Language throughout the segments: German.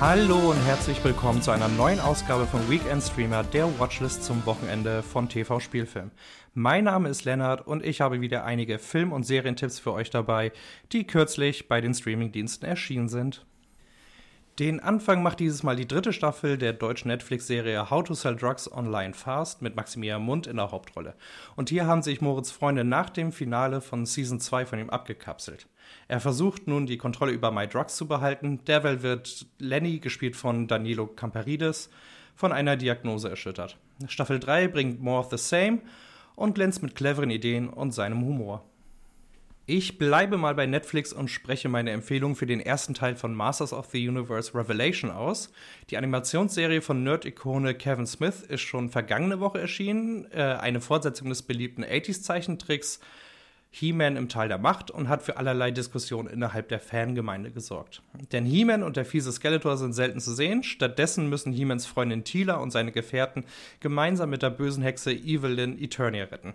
Hallo und herzlich willkommen zu einer neuen Ausgabe von Weekend Streamer, der Watchlist zum Wochenende von TV Spielfilm. Mein Name ist Lennart und ich habe wieder einige Film- und Serientipps für euch dabei, die kürzlich bei den Streamingdiensten erschienen sind. Den Anfang macht dieses Mal die dritte Staffel der deutschen Netflix-Serie How to Sell Drugs Online Fast mit Maximilian Mund in der Hauptrolle. Und hier haben sich Moritz Freunde nach dem Finale von Season 2 von ihm abgekapselt. Er versucht nun, die Kontrolle über My Drugs zu behalten. Derweil wird Lenny, gespielt von Danilo Camparides, von einer Diagnose erschüttert. Staffel 3 bringt More of the Same und glänzt mit cleveren Ideen und seinem Humor. Ich bleibe mal bei Netflix und spreche meine Empfehlung für den ersten Teil von Masters of the Universe Revelation aus. Die Animationsserie von Nerd-Ikone Kevin Smith ist schon vergangene Woche erschienen, äh, eine Fortsetzung des beliebten 80s-Zeichentricks he-Man im Tal der Macht und hat für allerlei Diskussionen innerhalb der Fangemeinde gesorgt. Denn He-Man und der fiese Skeletor sind selten zu sehen, stattdessen müssen He-Mans Freundin Tila und seine Gefährten gemeinsam mit der bösen Hexe Evelyn Eternia retten.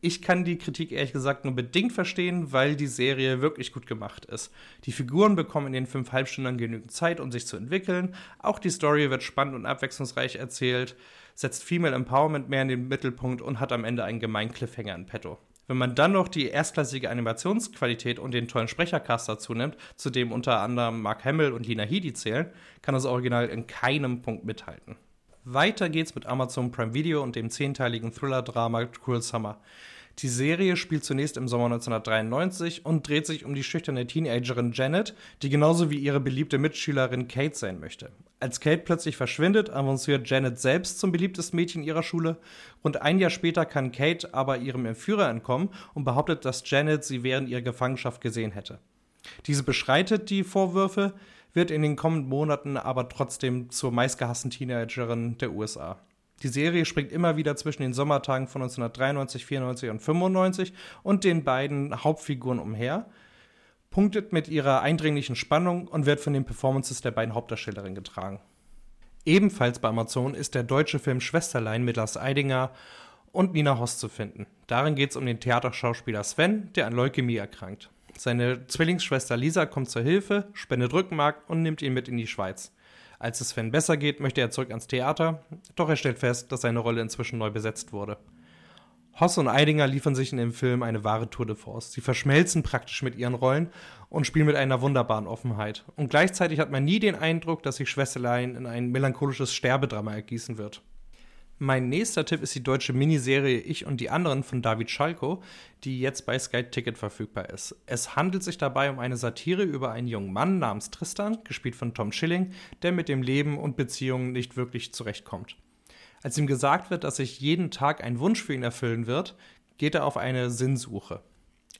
Ich kann die Kritik ehrlich gesagt nur bedingt verstehen, weil die Serie wirklich gut gemacht ist. Die Figuren bekommen in den fünf Halbstunden genügend Zeit, um sich zu entwickeln. Auch die Story wird spannend und abwechslungsreich erzählt, setzt Female Empowerment mehr in den Mittelpunkt und hat am Ende einen gemeinen Cliffhanger in petto. Wenn man dann noch die erstklassige Animationsqualität und den tollen Sprechercast dazu nimmt, zu dem unter anderem Mark Hamill und Lina Headey zählen, kann das Original in keinem Punkt mithalten. Weiter geht's mit Amazon Prime Video und dem zehnteiligen Thriller-Drama Cruel Summer. Die Serie spielt zunächst im Sommer 1993 und dreht sich um die schüchterne Teenagerin Janet, die genauso wie ihre beliebte Mitschülerin Kate sein möchte. Als Kate plötzlich verschwindet, avanciert Janet selbst zum beliebtesten Mädchen ihrer Schule. Rund ein Jahr später kann Kate aber ihrem Entführer entkommen und behauptet, dass Janet sie während ihrer Gefangenschaft gesehen hätte. Diese beschreitet die Vorwürfe, wird in den kommenden Monaten aber trotzdem zur meistgehassten Teenagerin der USA. Die Serie springt immer wieder zwischen den Sommertagen von 1993, 94 und 95 und den beiden Hauptfiguren umher, punktet mit ihrer eindringlichen Spannung und wird von den Performances der beiden Hauptdarstellerinnen getragen. Ebenfalls bei Amazon ist der deutsche Film Schwesterlein mit Lars Eidinger und Nina Hoss zu finden. Darin geht es um den Theaterschauspieler Sven, der an Leukämie erkrankt. Seine Zwillingsschwester Lisa kommt zur Hilfe, spendet Rückenmark und nimmt ihn mit in die Schweiz. Als es Sven besser geht, möchte er zurück ans Theater, doch er stellt fest, dass seine Rolle inzwischen neu besetzt wurde. Hoss und Eidinger liefern sich in dem Film eine wahre Tour de Force. Sie verschmelzen praktisch mit ihren Rollen und spielen mit einer wunderbaren Offenheit. Und gleichzeitig hat man nie den Eindruck, dass sich Schwesterlein in ein melancholisches Sterbedrama ergießen wird. Mein nächster Tipp ist die deutsche Miniserie Ich und die anderen von David Schalko, die jetzt bei Sky Ticket verfügbar ist. Es handelt sich dabei um eine Satire über einen jungen Mann namens Tristan, gespielt von Tom Schilling, der mit dem Leben und Beziehungen nicht wirklich zurechtkommt. Als ihm gesagt wird, dass sich jeden Tag ein Wunsch für ihn erfüllen wird, geht er auf eine Sinnsuche.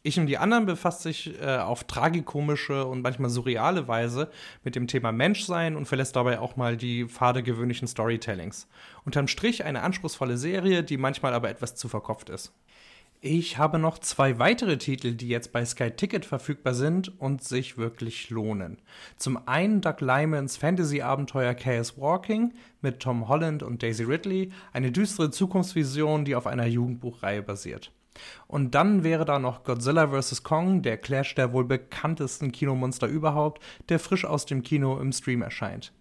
Ich und die anderen befasst sich äh, auf tragikomische und manchmal surreale Weise mit dem Thema Menschsein und verlässt dabei auch mal die Pfade gewöhnlichen Storytellings. Unterm Strich eine anspruchsvolle Serie, die manchmal aber etwas zu verkopft ist. Ich habe noch zwei weitere Titel, die jetzt bei Sky Ticket verfügbar sind und sich wirklich lohnen. Zum einen Doug Lymans Fantasy-Abenteuer Chaos Walking mit Tom Holland und Daisy Ridley, eine düstere Zukunftsvision, die auf einer Jugendbuchreihe basiert. Und dann wäre da noch Godzilla vs. Kong, der Clash der wohl bekanntesten Kinomonster überhaupt, der frisch aus dem Kino im Stream erscheint.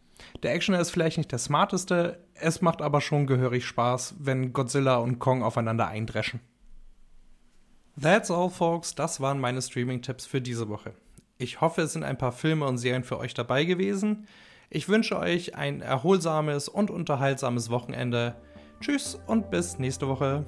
Der Actioner ist vielleicht nicht der smarteste, es macht aber schon gehörig Spaß, wenn Godzilla und Kong aufeinander eindreschen. That's all, folks. Das waren meine Streaming-Tipps für diese Woche. Ich hoffe, es sind ein paar Filme und Serien für euch dabei gewesen. Ich wünsche euch ein erholsames und unterhaltsames Wochenende. Tschüss und bis nächste Woche.